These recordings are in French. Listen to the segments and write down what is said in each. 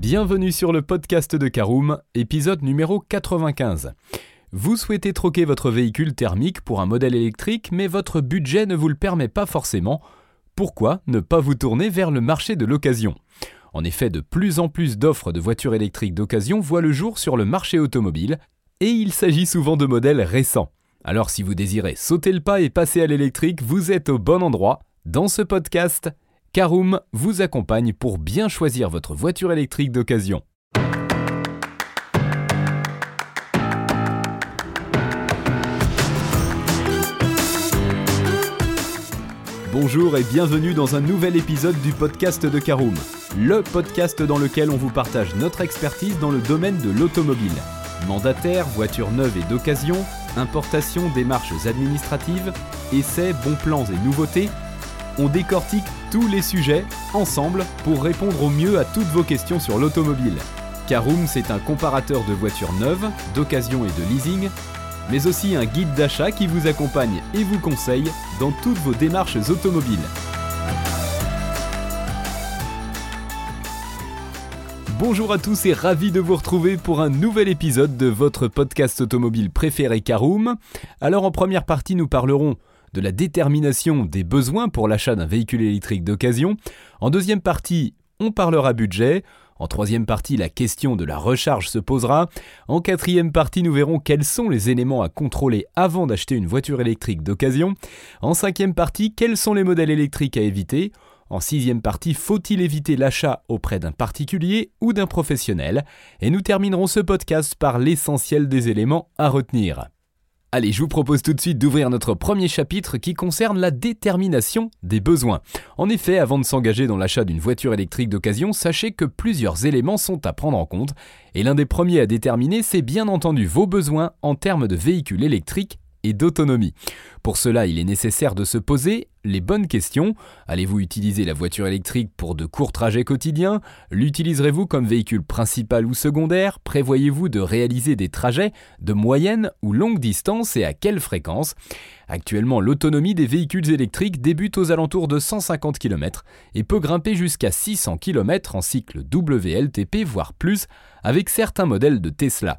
Bienvenue sur le podcast de Caroom, épisode numéro 95. Vous souhaitez troquer votre véhicule thermique pour un modèle électrique, mais votre budget ne vous le permet pas forcément. Pourquoi ne pas vous tourner vers le marché de l'occasion? En effet, de plus en plus d'offres de voitures électriques d'occasion voient le jour sur le marché automobile, et il s'agit souvent de modèles récents. Alors si vous désirez sauter le pas et passer à l'électrique, vous êtes au bon endroit. Dans ce podcast, Caroom vous accompagne pour bien choisir votre voiture électrique d'occasion. Bonjour et bienvenue dans un nouvel épisode du podcast de Caroom, le podcast dans lequel on vous partage notre expertise dans le domaine de l'automobile. Mandataire, voitures neuves et d'occasion, importation, démarches administratives, essais, bons plans et nouveautés, on décortique tous les sujets ensemble pour répondre au mieux à toutes vos questions sur l'automobile. Caroom, c'est un comparateur de voitures neuves, d'occasion et de leasing, mais aussi un guide d'achat qui vous accompagne et vous conseille dans toutes vos démarches automobiles. Bonjour à tous et ravi de vous retrouver pour un nouvel épisode de votre podcast automobile préféré Caroom. Alors en première partie, nous parlerons de la détermination des besoins pour l'achat d'un véhicule électrique d'occasion. En deuxième partie, on parlera budget. En troisième partie, la question de la recharge se posera. En quatrième partie, nous verrons quels sont les éléments à contrôler avant d'acheter une voiture électrique d'occasion. En cinquième partie, quels sont les modèles électriques à éviter. En sixième partie, faut-il éviter l'achat auprès d'un particulier ou d'un professionnel Et nous terminerons ce podcast par l'essentiel des éléments à retenir. Allez, je vous propose tout de suite d'ouvrir notre premier chapitre qui concerne la détermination des besoins. En effet, avant de s'engager dans l'achat d'une voiture électrique d'occasion, sachez que plusieurs éléments sont à prendre en compte, et l'un des premiers à déterminer, c'est bien entendu vos besoins en termes de véhicules électriques et d'autonomie. Pour cela, il est nécessaire de se poser les bonnes questions. Allez-vous utiliser la voiture électrique pour de courts trajets quotidiens? L'utiliserez-vous comme véhicule principal ou secondaire? Prévoyez-vous de réaliser des trajets de moyenne ou longue distance et à quelle fréquence? Actuellement, l'autonomie des véhicules électriques débute aux alentours de 150 km et peut grimper jusqu'à 600 km en cycle WLTP, voire plus, avec certains modèles de Tesla.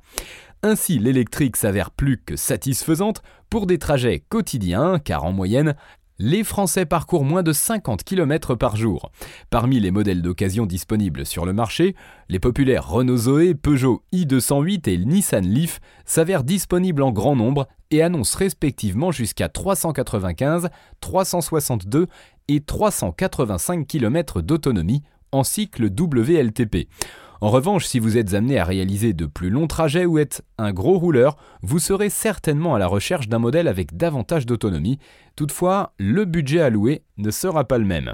Ainsi, l'électrique s'avère plus que satisfaisante pour des trajets quotidiens, car en moyenne, les Français parcourent moins de 50 km par jour. Parmi les modèles d'occasion disponibles sur le marché, les populaires Renault Zoé, Peugeot i208 et Nissan Leaf s'avèrent disponibles en grand nombre et annoncent respectivement jusqu'à 395, 362 et 385 km d'autonomie en cycle WLTP. En revanche, si vous êtes amené à réaliser de plus longs trajets ou êtes un gros rouleur, vous serez certainement à la recherche d'un modèle avec davantage d'autonomie. Toutefois, le budget alloué ne sera pas le même.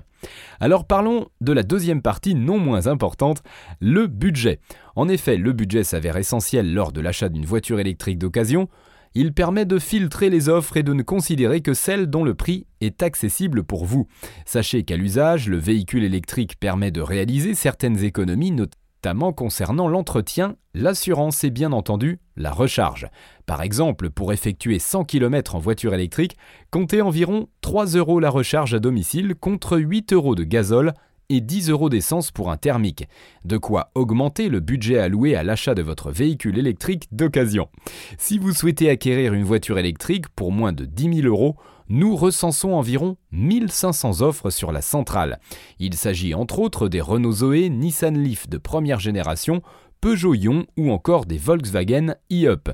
Alors parlons de la deuxième partie non moins importante, le budget. En effet, le budget s'avère essentiel lors de l'achat d'une voiture électrique d'occasion. Il permet de filtrer les offres et de ne considérer que celles dont le prix est accessible pour vous. Sachez qu'à l'usage, le véhicule électrique permet de réaliser certaines économies, notamment notamment concernant l'entretien, l'assurance et bien entendu la recharge. Par exemple, pour effectuer 100 km en voiture électrique, comptez environ 3 euros la recharge à domicile contre 8 euros de gazole et 10 euros d'essence pour un thermique. De quoi augmenter le budget alloué à l'achat de votre véhicule électrique d'occasion. Si vous souhaitez acquérir une voiture électrique pour moins de 10 000 euros, nous recensons environ 1500 offres sur la centrale. Il s'agit entre autres des Renault Zoé, Nissan Leaf de première génération, Peugeot Ion ou encore des Volkswagen e-Up.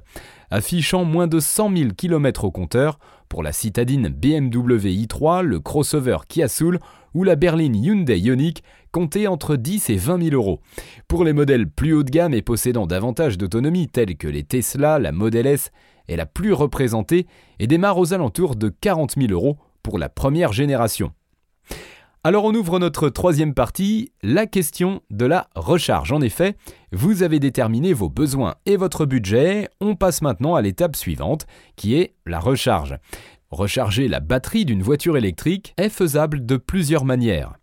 Affichant moins de 100 000 km au compteur, pour la citadine BMW i3, le crossover Kia Soul ou la berline Hyundai Ioniq, comptez entre 10 et 20 000 euros. Pour les modèles plus haut de gamme et possédant davantage d'autonomie tels que les Tesla, la Model S est la plus représentée et démarre aux alentours de 40 000 euros pour la première génération. Alors on ouvre notre troisième partie, la question de la recharge. En effet, vous avez déterminé vos besoins et votre budget, on passe maintenant à l'étape suivante, qui est la recharge. Recharger la batterie d'une voiture électrique est faisable de plusieurs manières.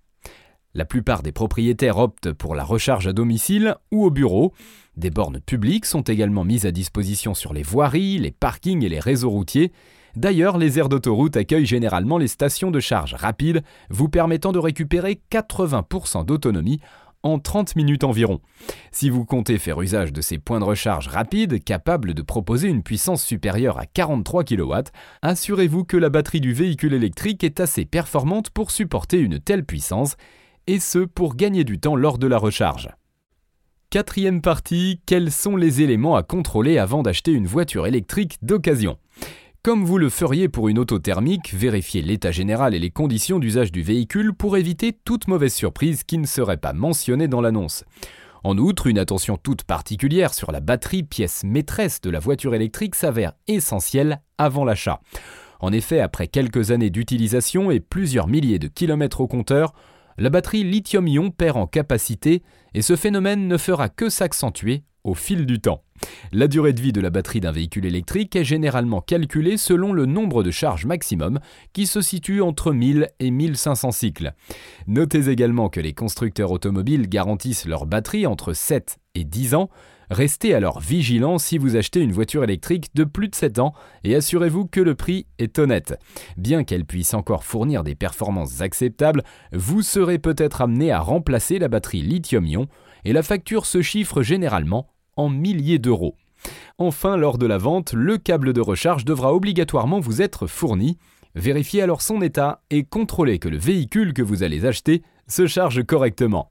La plupart des propriétaires optent pour la recharge à domicile ou au bureau. Des bornes publiques sont également mises à disposition sur les voiries, les parkings et les réseaux routiers. D'ailleurs, les aires d'autoroute accueillent généralement les stations de charge rapide, vous permettant de récupérer 80% d'autonomie en 30 minutes environ. Si vous comptez faire usage de ces points de recharge rapides capables de proposer une puissance supérieure à 43 kW, assurez-vous que la batterie du véhicule électrique est assez performante pour supporter une telle puissance, et ce pour gagner du temps lors de la recharge. Quatrième partie, quels sont les éléments à contrôler avant d'acheter une voiture électrique d'occasion? Comme vous le feriez pour une auto thermique, vérifiez l'état général et les conditions d'usage du véhicule pour éviter toute mauvaise surprise qui ne serait pas mentionnée dans l'annonce. En outre, une attention toute particulière sur la batterie, pièce maîtresse de la voiture électrique, s'avère essentielle avant l'achat. En effet, après quelques années d'utilisation et plusieurs milliers de kilomètres au compteur, la batterie lithium-ion perd en capacité et ce phénomène ne fera que s'accentuer au fil du temps. La durée de vie de la batterie d'un véhicule électrique est généralement calculée selon le nombre de charges maximum qui se situe entre 1000 et 1500 cycles. Notez également que les constructeurs automobiles garantissent leur batterie entre 7 et 10 ans. Restez alors vigilant si vous achetez une voiture électrique de plus de 7 ans et assurez-vous que le prix est honnête. Bien qu'elle puisse encore fournir des performances acceptables, vous serez peut-être amené à remplacer la batterie lithium-ion et la facture se chiffre généralement en milliers d'euros. Enfin, lors de la vente, le câble de recharge devra obligatoirement vous être fourni. Vérifiez alors son état et contrôlez que le véhicule que vous allez acheter se charge correctement.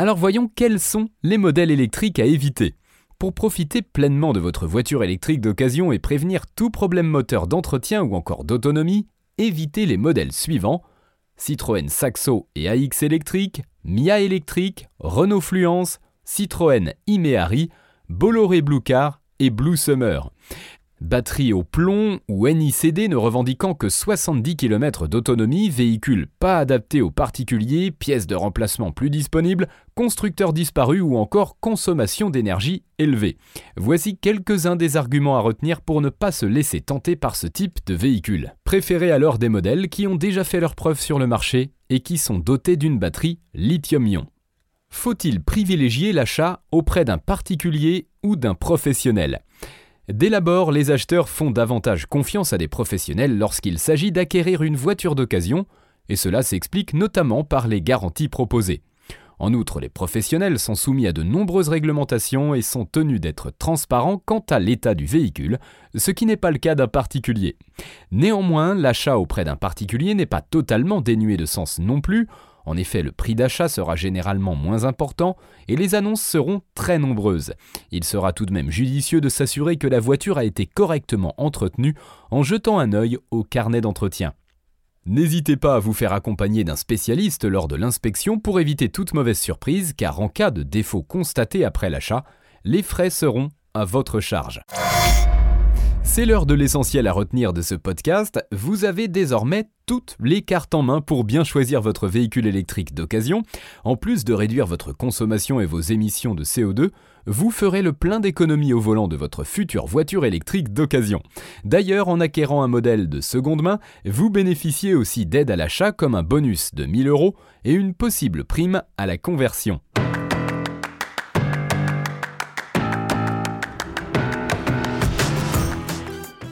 Alors voyons quels sont les modèles électriques à éviter. Pour profiter pleinement de votre voiture électrique d'occasion et prévenir tout problème moteur d'entretien ou encore d'autonomie, évitez les modèles suivants Citroën Saxo et AX électrique, Mia électrique, Renault Fluence, Citroën Imeari, Bolloré Blue Car et Blue Summer. Batterie au plomb ou NICD ne revendiquant que 70 km d'autonomie, véhicule pas adapté aux particuliers, pièces de remplacement plus disponibles, constructeurs disparus ou encore consommation d'énergie élevée. Voici quelques-uns des arguments à retenir pour ne pas se laisser tenter par ce type de véhicule. Préférez alors des modèles qui ont déjà fait leurs preuves sur le marché et qui sont dotés d'une batterie lithium-ion. Faut-il privilégier l'achat auprès d'un particulier ou d'un professionnel? Dès l'abord, les acheteurs font davantage confiance à des professionnels lorsqu'il s'agit d'acquérir une voiture d'occasion, et cela s'explique notamment par les garanties proposées. En outre, les professionnels sont soumis à de nombreuses réglementations et sont tenus d'être transparents quant à l'état du véhicule, ce qui n'est pas le cas d'un particulier. Néanmoins, l'achat auprès d'un particulier n'est pas totalement dénué de sens non plus, en effet, le prix d'achat sera généralement moins important et les annonces seront très nombreuses. Il sera tout de même judicieux de s'assurer que la voiture a été correctement entretenue en jetant un œil au carnet d'entretien. N'hésitez pas à vous faire accompagner d'un spécialiste lors de l'inspection pour éviter toute mauvaise surprise car en cas de défaut constaté après l'achat, les frais seront à votre charge. C'est l'heure de l'essentiel à retenir de ce podcast. Vous avez désormais toutes les cartes en main pour bien choisir votre véhicule électrique d'occasion. En plus de réduire votre consommation et vos émissions de CO2, vous ferez le plein d'économies au volant de votre future voiture électrique d'occasion. D'ailleurs, en acquérant un modèle de seconde main, vous bénéficiez aussi d'aide à l'achat comme un bonus de 1000 euros et une possible prime à la conversion.